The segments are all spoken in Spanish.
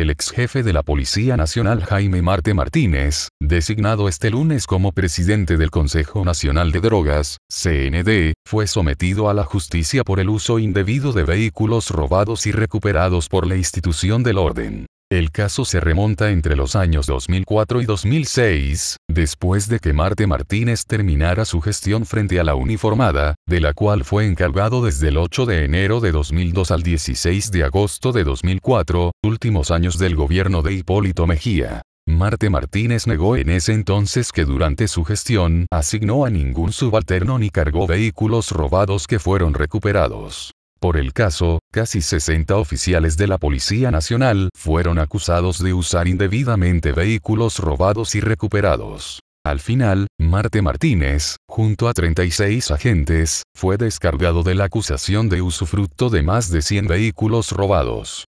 el ex jefe de la Policía Nacional Jaime Marte Martínez, designado este lunes como presidente del Consejo Nacional de Drogas, CND, fue sometido a la justicia por el uso indebido de vehículos robados y recuperados por la institución del orden. El caso se remonta entre los años 2004 y 2006, después de que Marte Martínez terminara su gestión frente a la uniformada, de la cual fue encargado desde el 8 de enero de 2002 al 16 de agosto de 2004, últimos años del gobierno de Hipólito Mejía. Marte Martínez negó en ese entonces que durante su gestión asignó a ningún subalterno ni cargó vehículos robados que fueron recuperados. Por el caso, casi 60 oficiales de la Policía Nacional fueron acusados de usar indebidamente vehículos robados y recuperados. Al final, Marte Martínez, junto a 36 agentes, fue descargado de la acusación de usufructo de más de 100 vehículos robados.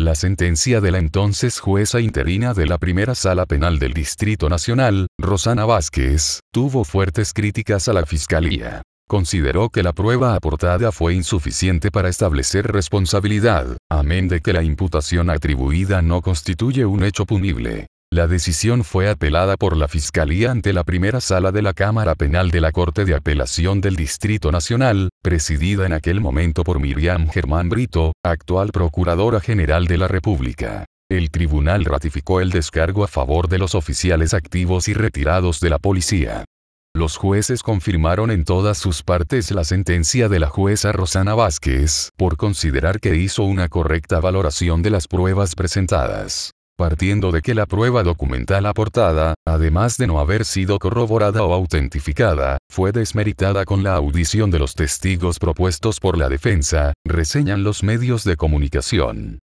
La sentencia de la entonces jueza interina de la primera sala penal del Distrito Nacional, Rosana Vázquez, tuvo fuertes críticas a la Fiscalía consideró que la prueba aportada fue insuficiente para establecer responsabilidad, amén de que la imputación atribuida no constituye un hecho punible. La decisión fue apelada por la Fiscalía ante la primera sala de la Cámara Penal de la Corte de Apelación del Distrito Nacional, presidida en aquel momento por Miriam Germán Brito, actual Procuradora General de la República. El tribunal ratificó el descargo a favor de los oficiales activos y retirados de la policía. Los jueces confirmaron en todas sus partes la sentencia de la jueza Rosana Vázquez, por considerar que hizo una correcta valoración de las pruebas presentadas. Partiendo de que la prueba documental aportada, además de no haber sido corroborada o autentificada, fue desmeritada con la audición de los testigos propuestos por la defensa, reseñan los medios de comunicación.